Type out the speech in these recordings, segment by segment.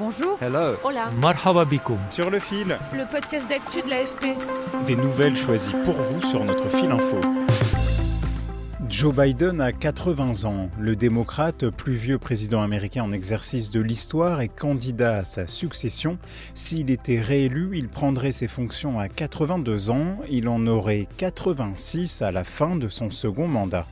Bonjour. Hello. Hola. Marhaba bikoum. Sur le fil, Le podcast d'actu de l'AFP. des nouvelles choisies pour vous sur notre fil info. Joe Biden a 80 ans. Le démocrate, plus vieux président américain en exercice de l'histoire, est candidat à sa succession. S'il était réélu, il prendrait ses fonctions à 82 ans. Il en aurait 86 à la fin de son second mandat.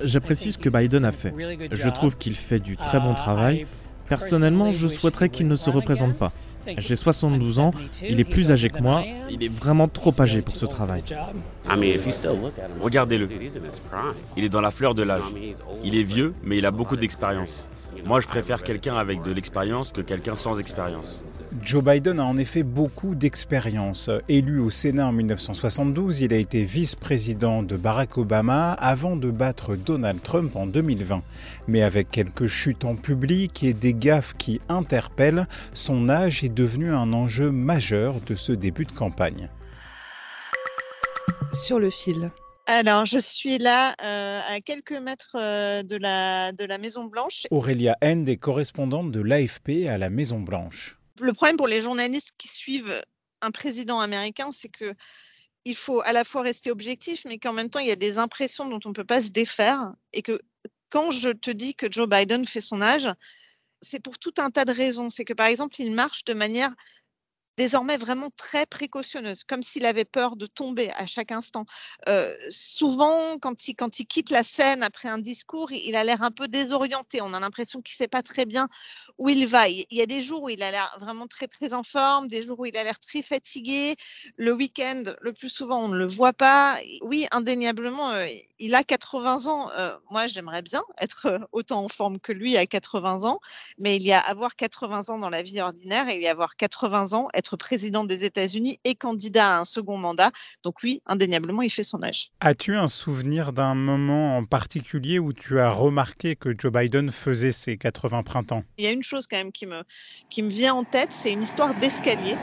J'apprécie ce que Biden a fait. Je trouve qu'il fait du très bon travail. Personnellement, je souhaiterais qu'il ne se représente pas. J'ai 72 ans, il est plus âgé que moi, il est vraiment trop âgé pour ce travail. Regardez-le. Il est dans la fleur de l'âge. Il est vieux, mais il a beaucoup d'expérience. Moi, je préfère quelqu'un avec de l'expérience que quelqu'un sans expérience. Joe Biden a en effet beaucoup d'expérience. Élu au Sénat en 1972, il a été vice-président de Barack Obama avant de battre Donald Trump en 2020. Mais avec quelques chutes en public et des gaffes qui interpellent, son âge est devenu un enjeu majeur de ce début de campagne. Sur le fil. Alors, je suis là euh, à quelques mètres euh, de la, de la Maison Blanche. Aurélia End est correspondante de l'AFP à la Maison Blanche. Le problème pour les journalistes qui suivent un président américain, c'est que il faut à la fois rester objectif, mais qu'en même temps, il y a des impressions dont on ne peut pas se défaire. Et que quand je te dis que Joe Biden fait son âge, c'est pour tout un tas de raisons. C'est que, par exemple, il marche de manière désormais vraiment très précautionneuse, comme s'il avait peur de tomber à chaque instant. Euh, souvent, quand il, quitte la scène après un discours, il, a l'air un peu désorienté. On a l'impression qu'il ne sait pas très bien où il va. Il, y a des jours où il a l'air vraiment très, très en forme, des jours où il a l'air très fatigué. Le week-end, le plus souvent, on ne le voit pas. Oui, indéniablement, euh, il a 80 ans. Euh, moi, j'aimerais bien être autant en forme que lui à 80 ans, mais il y a avoir 80 ans dans la vie ordinaire et il y a avoir 80 ans, président des États-Unis et candidat à un second mandat. Donc oui, indéniablement, il fait son âge. As-tu un souvenir d'un moment en particulier où tu as remarqué que Joe Biden faisait ses 80 printemps? Il y a une chose quand même qui me, qui me vient en tête, c'est une histoire d'escalier.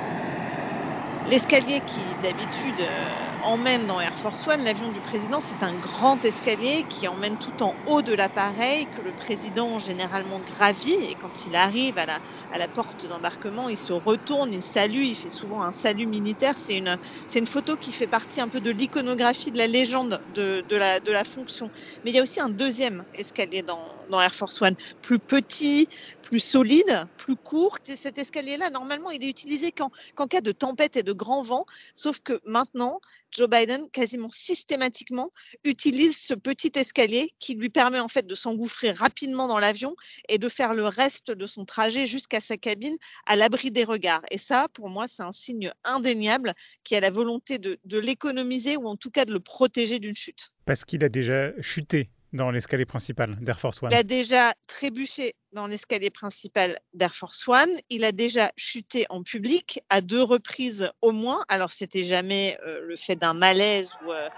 L'escalier qui d'habitude euh, emmène dans Air Force One, l'avion du président, c'est un grand escalier qui emmène tout en haut de l'appareil, que le président généralement gravit. Et quand il arrive à la, à la porte d'embarquement, il se retourne, il salue, il fait souvent un salut militaire. C'est une, c'est une photo qui fait partie un peu de l'iconographie de la légende de, de, la, de la fonction. Mais il y a aussi un deuxième escalier dans, dans Air Force One, plus petit, plus solide, plus court. Et cet escalier-là, normalement, il est utilisé qu'en, qu'en cas de tempête et de grand vent. Sauf que maintenant, Joe Biden, quasiment systématiquement, utilise ce petit escalier qui lui permet en fait de s'engouffrer rapidement dans l'avion et de faire le reste de son trajet jusqu'à sa cabine à l'abri des regards. Et ça, pour moi, c'est un signe indéniable qui a la volonté de, de l'économiser ou en tout cas de le protéger d'une chute. Parce qu'il a déjà chuté dans l'escalier principal d'Air Force One. Il a déjà trébuché dans l'escalier principal d'Air Force One. Il a déjà chuté en public à deux reprises au moins. Alors, c'était jamais euh, le fait d'un malaise ou euh,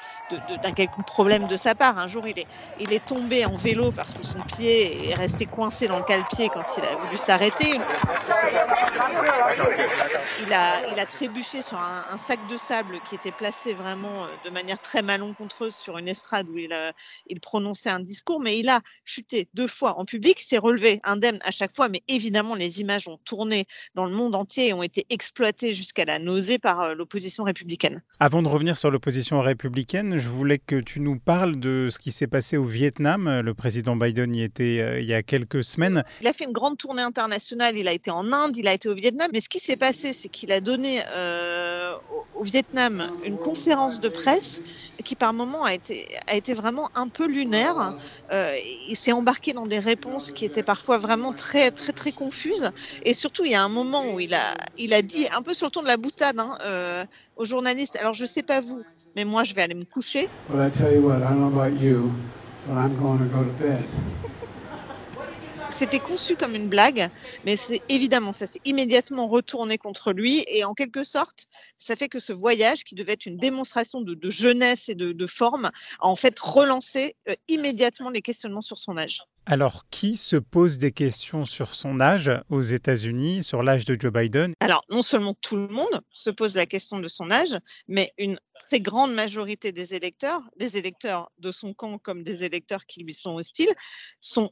d'un quelconque problème de sa part. Un jour, il est, il est tombé en vélo parce que son pied est resté coincé dans le cale-pied quand il a voulu s'arrêter. Il a, il a trébuché sur un, un sac de sable qui était placé vraiment euh, de manière très malencontreuse sur une estrade où il, euh, il prononçait un discours, mais il a chuté deux fois en public, s'est relevé indemne à chaque fois, mais évidemment, les images ont tourné dans le monde entier et ont été exploitées jusqu'à la nausée par euh, l'opposition républicaine. Avant de revenir sur l'opposition républicaine, je voulais que tu nous parles de ce qui s'est passé au Vietnam. Le président Biden y était il y a quelques semaines. Il a fait une grande tournée internationale, il a été en Inde, il a été au Vietnam, mais ce qui s'est passé, c'est qu'il a donné euh, au, Vietnam une conférence de presse qui par moments a été, a été vraiment un peu lunaire. Euh, il s'est embarqué dans des réponses qui étaient parfois vraiment très très très confuses. Et surtout, il y a un moment où il a, il a dit un peu sur le ton de la boutade hein, euh, aux journalistes. Alors je sais pas vous, mais moi je vais aller me coucher. But I tell you what, I don't know about you, C'était conçu comme une blague, mais c'est évidemment, ça s'est immédiatement retourné contre lui et en quelque sorte, ça fait que ce voyage, qui devait être une démonstration de, jeunesse et de, forme, a en fait relancé euh, immédiatement les questionnements sur son âge. Alors, qui se pose des questions sur son âge aux États-Unis, sur l'âge de Joe Biden? Alors, non seulement tout le monde se pose la question de son âge, mais une très grande majorité des électeurs, des électeurs de son camp comme des électeurs qui lui sont hostiles, sont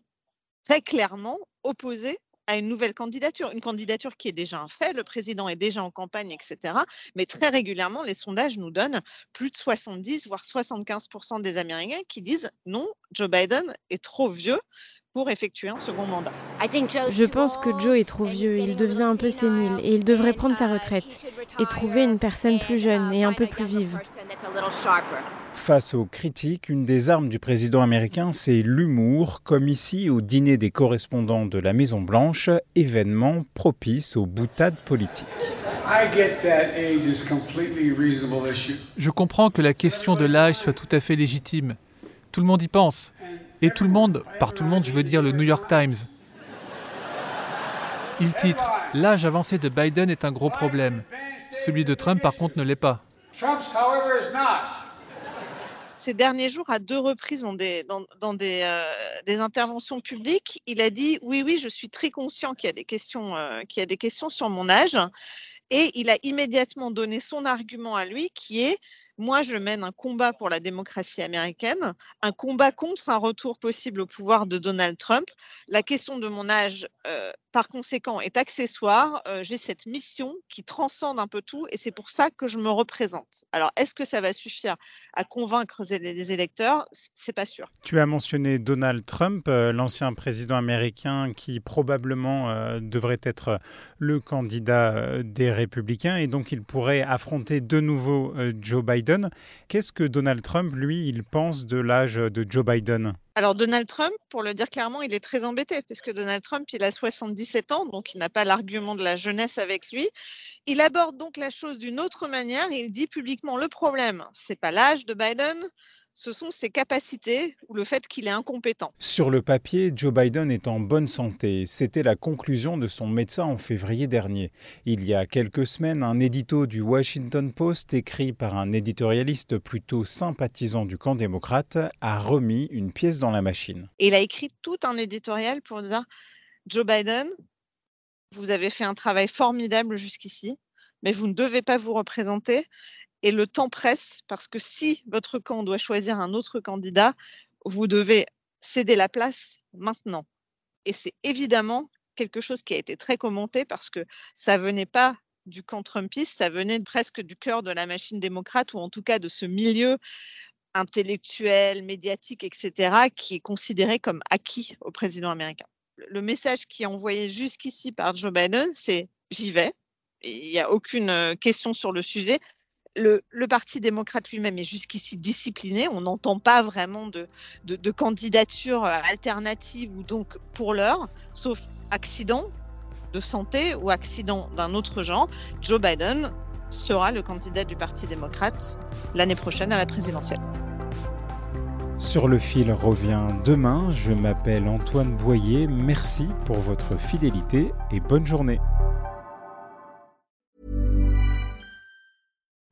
très clairement opposés à une nouvelle candidature, une candidature qui est déjà un fait, le président est déjà en campagne, etc. Mais très régulièrement, les sondages nous donnent plus de 70, voire 75% des Américains qui disent non, Joe Biden est trop vieux pour effectuer un second mandat. Je pense que Joe est trop vieux, il devient un peu sénile et il devrait prendre sa retraite et trouver une personne plus jeune et un peu plus vive. Face aux critiques, une des armes du président américain, c'est l'humour, comme ici au dîner des correspondants de la Maison-Blanche, événement propice aux boutades politiques. Je comprends que la question de l'âge soit tout à fait légitime. Tout le monde y pense. Et tout le monde, par tout le monde je veux dire le New York Times. Il titre L'âge avancé de Biden est un gros problème. Celui de Trump par contre ne l'est pas. Ces derniers jours, à deux reprises dans euh, des, interventions publiques, il a dit oui, oui, je suis très conscient qu'il y a des questions, euh, qu'il y a des questions sur mon âge, et il a immédiatement donné son argument à lui, qui est moi, je mène un combat pour la démocratie américaine, un combat contre un retour possible au pouvoir de Donald Trump. La question de mon âge, euh, par conséquent, est accessoire. Euh, j'ai cette mission qui transcende un peu tout et c'est pour ça que je me représente. Alors, est-ce que ça va suffire à convaincre les électeurs? C'est pas sûr. Tu as mentionné Donald Trump, euh, l'ancien président américain qui probablement devrait être le candidat des républicains et donc il pourrait affronter de nouveau Joe Biden Qu'est-ce que Donald Trump, lui, il pense de l'âge de Joe Biden? Alors Donald Trump, pour le dire clairement, il est très embêté parce que Donald Trump, il a 77 ans, donc il n'a pas l'argument de la jeunesse avec lui. Il aborde donc la chose d'une autre manière il dit publiquement le problème, c'est pas l'âge de Biden, ce sont ses capacités ou le fait qu'il est incompétent. Sur le papier, Joe Biden est en bonne santé. C'était la conclusion de son médecin en février dernier. Il y a quelques semaines, un édito du Washington Post, écrit par un éditorialiste plutôt sympathisant du camp démocrate, a remis une pièce dans la machine. Et il a écrit tout un éditorial pour dire Joe Biden, vous avez fait un travail formidable jusqu'ici mais vous ne devez pas vous représenter et le temps presse parce que si votre camp doit choisir un autre candidat, vous devez céder la place maintenant. Et c'est évidemment quelque chose qui a été très commenté parce que ça venait pas du camp Trumpiste, ça venait presque du cœur de la machine démocrate ou en tout cas de ce milieu intellectuel, médiatique, etc., qui est considéré comme acquis au président américain. Le message qui est envoyé jusqu'ici par Joe Biden, c'est j'y vais. Il n'y a aucune euh, question sur le sujet le, Parti démocrate lui-même est jusqu'ici discipliné. On n'entend pas vraiment de, de, candidature euh, alternative ou donc pour l'heure, sauf accident de santé ou accident d'un autre genre. Joe Biden sera le candidat du Parti démocrate l'année prochaine à la présidentielle. Sur le fil revient demain. Je m'appelle Antoine Boyer. Merci pour votre fidélité et bonne journée.